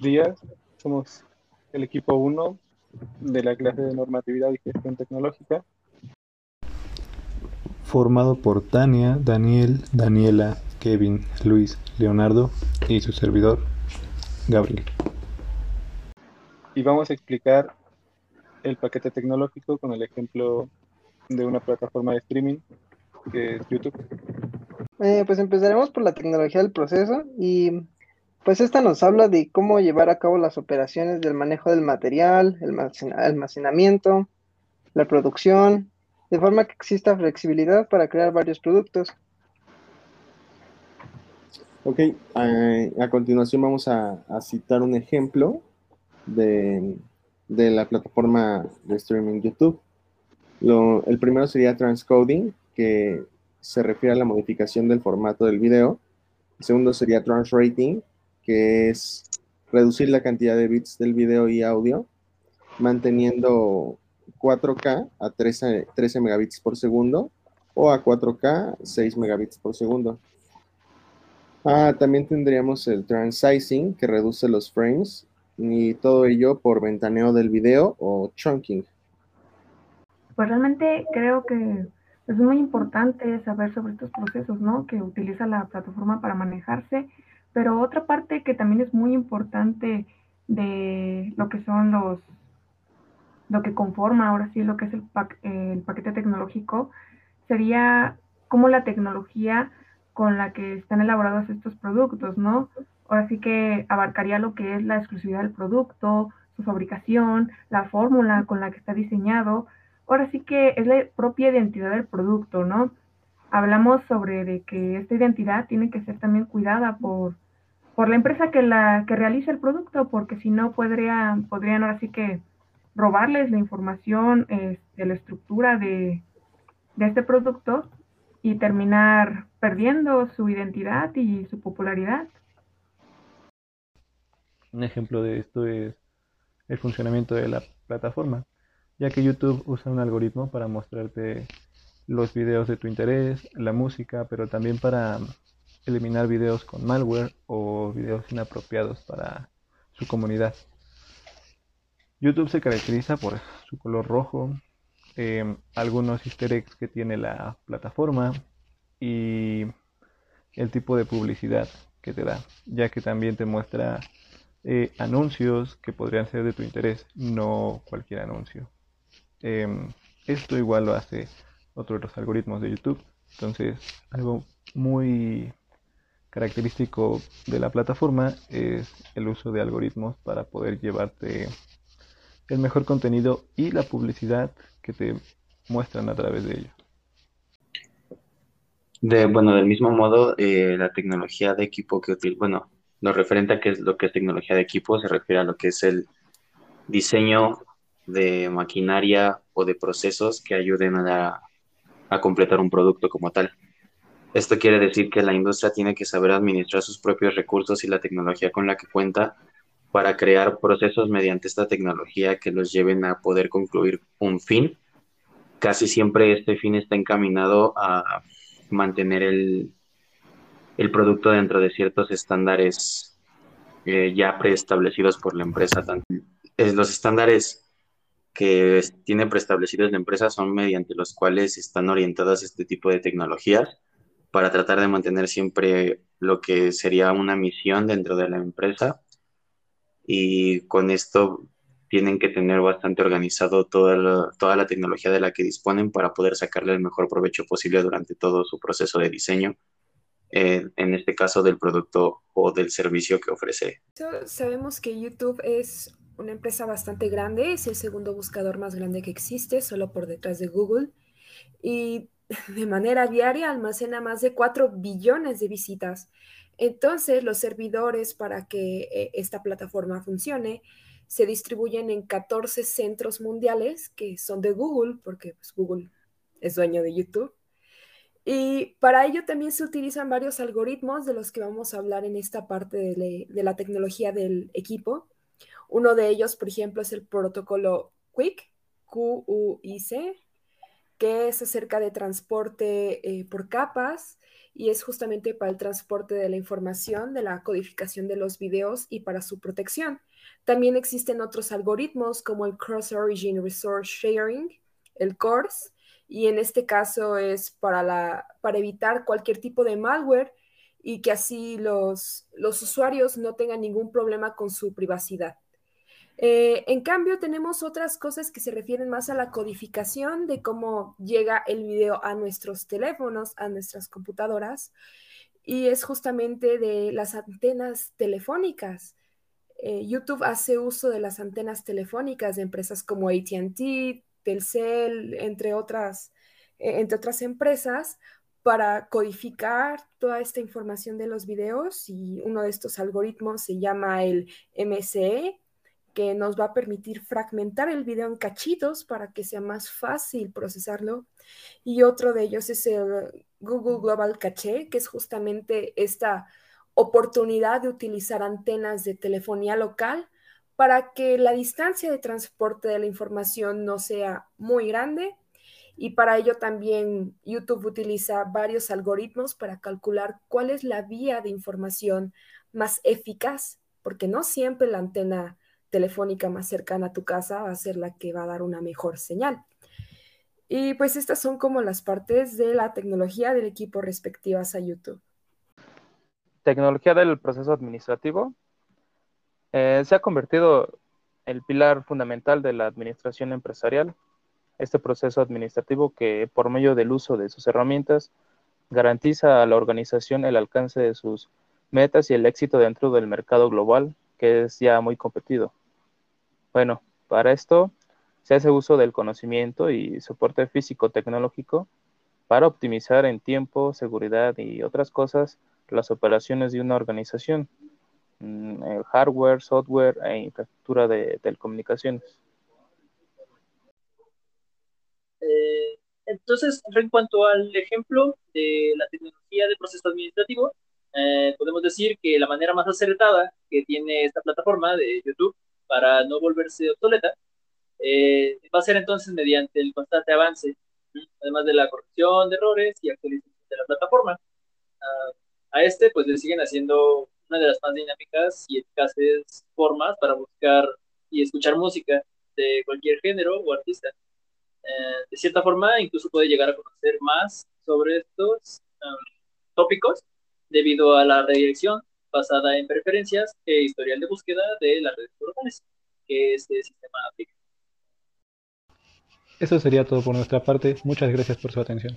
días. Somos el equipo 1 de la clase de normatividad y gestión tecnológica. Formado por Tania, Daniel, Daniela, Kevin, Luis, Leonardo y su servidor, Gabriel. Y vamos a explicar el paquete tecnológico con el ejemplo de una plataforma de streaming que es YouTube. Eh, pues empezaremos por la tecnología del proceso y pues esta nos habla de cómo llevar a cabo las operaciones del manejo del material, el almacenamiento, la producción, de forma que exista flexibilidad para crear varios productos. Ok, a, continuación vamos a, citar un ejemplo de, la plataforma de streaming YouTube. el primero sería transcoding, que se refiere a la modificación del formato del video. El segundo sería transrating, que es reducir la cantidad de bits del video y audio, manteniendo 4K a 13, 13 megabits por segundo o a 4K 6 megabits por segundo. Ah, también tendríamos el transizing, que reduce los frames, y todo ello por ventaneo del video o chunking. Pues realmente creo que es muy importante saber sobre estos procesos, ¿no? Que utiliza la plataforma para manejarse pero otra parte que también es muy importante de lo que son los, lo que conforma ahora sí lo que es el, el paquete tecnológico, sería cómo la tecnología con la que están elaborados estos productos, ¿no? Ahora sí que abarcaría lo que es la exclusividad del producto, su fabricación, la fórmula con la que está diseñado. Ahora sí que es la propia identidad del producto, ¿no? Hablamos sobre de que esta identidad tiene que ser también cuidada por, por la empresa que la que realiza el producto, porque si no podría, podrían ahora sí que robarles la información de este, la estructura de, de este producto y terminar perdiendo su identidad y su popularidad. Un ejemplo de esto es el funcionamiento de la plataforma, ya que YouTube usa un algoritmo para mostrarte los videos de tu interés, la música, pero también para eliminar videos con malware o videos inapropiados para su comunidad. YouTube se caracteriza por su color rojo, em, algunos easter eggs que tiene la plataforma y el tipo de publicidad que te da, ya que también te muestra eh, anuncios que podrían ser de tu interés, no cualquier anuncio. Em, esto igual lo hace otro de los algoritmos de YouTube. Entonces, algo muy característico de la plataforma es el uso de algoritmos para poder llevarte el mejor contenido y la publicidad que te muestran a través de ello. De, bueno, del mismo modo, eh, la tecnología de equipo que utiliza, bueno, lo referente a qué es lo que es tecnología de equipo, se refiere a lo que es el diseño de maquinaria o de procesos que ayuden a, a completar un producto como tal. Esto quiere decir que la industria tiene que saber administrar sus propios recursos y la tecnología con la que cuenta para crear procesos mediante esta tecnología que los lleven a poder concluir un fin. Casi siempre este fin está encaminado a mantener el, producto dentro de ciertos estándares eh, ya preestablecidos por la empresa. los estándares que tiene preestablecidos la empresa son mediante los cuales están orientadas este tipo de tecnologías para tratar de mantener siempre lo que sería una misión dentro de la empresa y con esto tienen que tener bastante organizado toda la, toda la tecnología de la que disponen para poder sacarle el mejor provecho posible durante todo su proceso de diseño, en este caso del producto o del servicio que ofrece. Sabemos que YouTube es una empresa bastante grande, es el segundo buscador más grande que existe, solo por detrás de Google, y de manera diaria almacena más de 4 billones de visitas. Entonces, los servidores para que eh, esta plataforma funcione se distribuyen en 14 centros mundiales que son de Google, porque pues, Google es dueño de YouTube. Y para ello también se utilizan varios algoritmos de los que vamos a hablar en esta parte de, de la tecnología del equipo. Uno de ellos, por ejemplo, es el protocolo QUIC, Q-U-I-C, que es acerca de transporte eh, por capas y es justamente para el transporte de la información, de la codificación de los videos y para su protección. También existen otros algoritmos como el Cross Origin Resource Sharing, el CORS, y en este caso es para, evitar cualquier tipo de malware y que así los usuarios no tengan ningún problema con su privacidad. Eh, en cambio, tenemos otras cosas que se refieren más a la codificación de cómo llega el video a nuestros teléfonos, a nuestras computadoras, y es justamente de las antenas telefónicas. Eh, YouTube hace uso de las antenas telefónicas de empresas como ATT, Telcel, entre otras, eh, entre otras empresas, para codificar toda esta información de los videos y uno de estos algoritmos se llama el MCE, que nos va a permitir fragmentar el video en cachitos para que sea más fácil procesarlo. Y otro de ellos es el Google Global Cache, que es justamente esta oportunidad de utilizar antenas de telefonía local para que la distancia de transporte de la información no sea muy grande. Y para ello también YouTube utiliza varios algoritmos para calcular cuál es la vía de información más eficaz, porque no siempre la antena telefónica más cercana a tu casa va a ser la que va a dar una mejor señal. Y pues estas son como las partes de la tecnología del equipo respectivas a YouTube. Tecnología del proceso administrativo. Eh, se ha convertido el pilar fundamental de la administración empresarial. Este proceso administrativo que por medio del uso de sus herramientas garantiza a la organización el alcance de sus metas y el éxito dentro del mercado global, que es ya muy competido. Bueno, para esto se hace uso del conocimiento y soporte físico-tecnológico para optimizar en tiempo, seguridad y otras cosas las operaciones de una organización, mm, hardware, software e infraestructura de telecomunicaciones. Eh, entonces, en cuanto al ejemplo de la tecnología de proceso administrativo, eh, podemos decir que la manera más acertada que tiene esta plataforma de YouTube para no volverse obsoleta, eh, va a ser entonces mediante el constante avance, además de la corrección de errores y actualización de la plataforma. Ah, a este, pues le siguen haciendo una de las más dinámicas y eficaces formas para buscar y escuchar música de cualquier género o artista. Eh, de cierta forma, incluso puede llegar a conocer más sobre estos ah, tópicos debido a la redirección basada en preferencias e historial de búsqueda de las redes locales que este sistema aplica. Eso sería todo por nuestra parte. Muchas gracias por su atención.